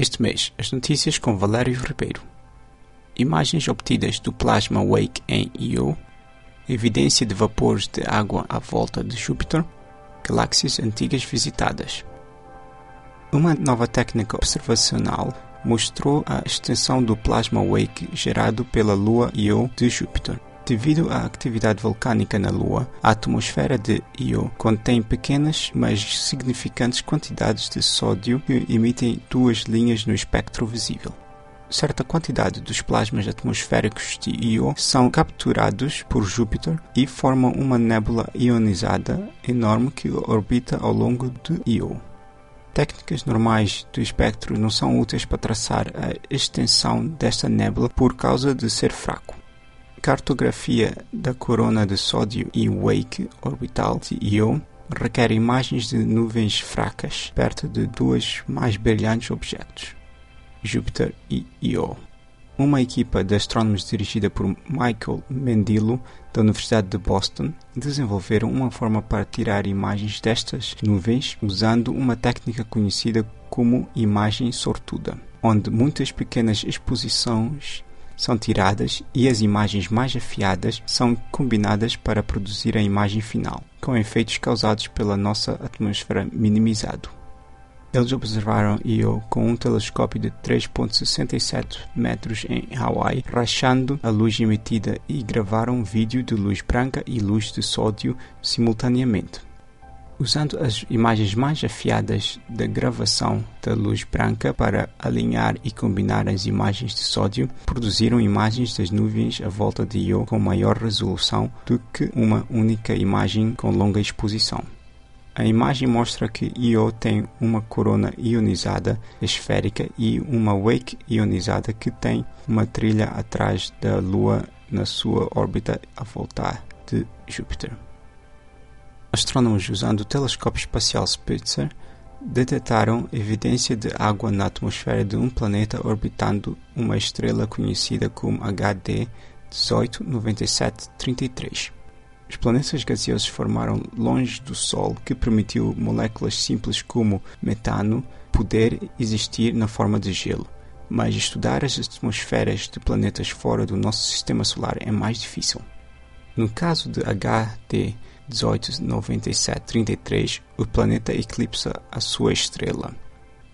Este mês, as notícias com Valério Ribeiro. Imagens obtidas do plasma Wake em Io, evidência de vapores de água à volta de Júpiter, galáxias antigas visitadas. Uma nova técnica observacional mostrou a extensão do plasma Wake gerado pela lua Io de Júpiter. Devido à atividade vulcânica na Lua, a atmosfera de Io contém pequenas, mas significantes quantidades de sódio que emitem duas linhas no espectro visível. Certa quantidade dos plasmas atmosféricos de Io são capturados por Júpiter e formam uma nébula ionizada enorme que orbita ao longo de Io. Técnicas normais do espectro não são úteis para traçar a extensão desta nébula por causa de ser fraco. Cartografia da corona de sódio e wake orbital de Io requer imagens de nuvens fracas perto de dois mais brilhantes objetos, Júpiter e Io. Uma equipa de astrônomos dirigida por Michael Mendilo, da Universidade de Boston, desenvolveram uma forma para tirar imagens destas nuvens usando uma técnica conhecida como imagem sortuda, onde muitas pequenas exposições são tiradas e as imagens mais afiadas são combinadas para produzir a imagem final, com efeitos causados pela nossa atmosfera minimizado. Eles observaram Io com um telescópio de 3.67 metros em Hawaii, rachando a luz emitida e gravaram vídeo de luz branca e luz de sódio simultaneamente. Usando as imagens mais afiadas da gravação da luz branca para alinhar e combinar as imagens de sódio, produziram imagens das nuvens à volta de Io com maior resolução do que uma única imagem com longa exposição. A imagem mostra que Io tem uma corona ionizada esférica e uma wake ionizada que tem uma trilha atrás da Lua na sua órbita a voltar de Júpiter. Astrônomos usando o telescópio espacial Spitzer detectaram evidência de água na atmosfera de um planeta orbitando uma estrela conhecida como HD 189733. Os planetas gaseosos formaram longe do Sol, que permitiu moléculas simples como metano poder existir na forma de gelo. Mas estudar as atmosferas de planetas fora do nosso sistema solar é mais difícil. No caso de HD 1897-33, o planeta eclipsa a sua estrela.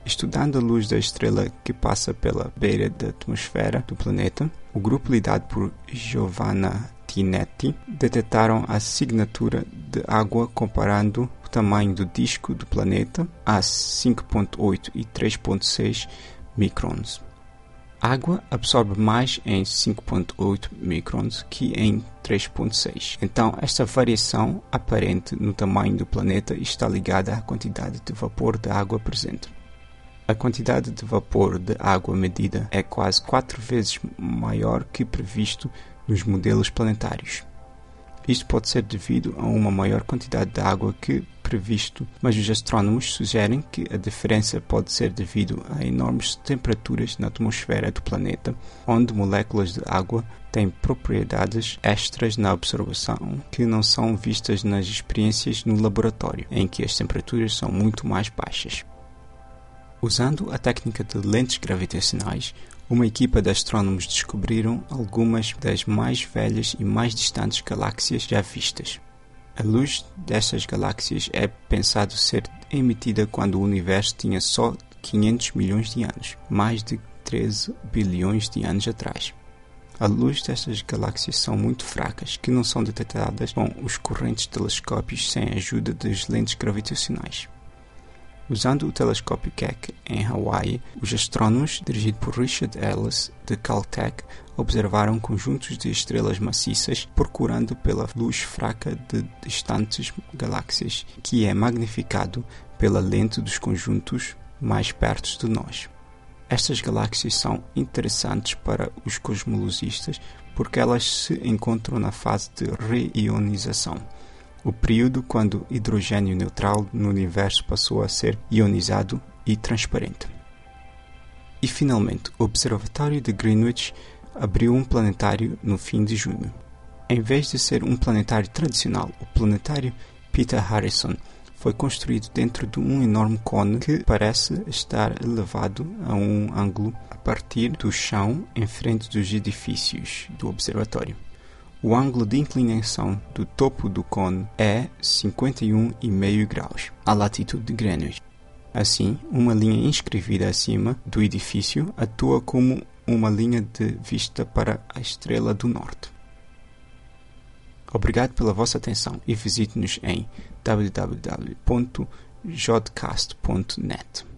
Estudando a luz da estrela que passa pela beira da atmosfera do planeta, o grupo liderado por Giovanna Tinetti detectaram a assinatura de água comparando o tamanho do disco do planeta a 5.8 e 3.6 microns. Água absorve mais em 5.8 microns que em 3.6. Então, esta variação aparente no tamanho do planeta está ligada à quantidade de vapor de água presente. A quantidade de vapor de água medida é quase quatro vezes maior que previsto nos modelos planetários. Isto pode ser devido a uma maior quantidade de água que previsto, mas os astrônomos sugerem que a diferença pode ser devido a enormes temperaturas na atmosfera do planeta, onde moléculas de água têm propriedades extras na observação que não são vistas nas experiências no laboratório, em que as temperaturas são muito mais baixas. Usando a técnica de lentes gravitacionais, uma equipa de astrônomos descobriram algumas das mais velhas e mais distantes galáxias já vistas. A luz dessas galáxias é pensado ser emitida quando o universo tinha só 500 milhões de anos, mais de 13 bilhões de anos atrás. A luz destas galáxias são muito fracas, que não são detectadas com os correntes telescópios sem a ajuda das lentes gravitacionais. Usando o telescópio Keck em Hawaii, os astrônomos, dirigidos por Richard Ellis de Caltech, observaram conjuntos de estrelas maciças procurando pela luz fraca de distantes galáxias, que é magnificado pela lente dos conjuntos mais perto de nós. Estas galáxias são interessantes para os cosmologistas porque elas se encontram na fase de reionização o período quando hidrogênio neutral no universo passou a ser ionizado e transparente. E finalmente, o Observatório de Greenwich abriu um planetário no fim de junho. Em vez de ser um planetário tradicional, o planetário Peter Harrison foi construído dentro de um enorme cone que parece estar elevado a um ângulo a partir do chão em frente dos edifícios do observatório. O ângulo de inclinação do topo do cone é 51,5 graus, à latitude de Greenwich. Assim, uma linha inscrevida acima do edifício atua como uma linha de vista para a estrela do norte. Obrigado pela vossa atenção e visite-nos em www.jodcast.net.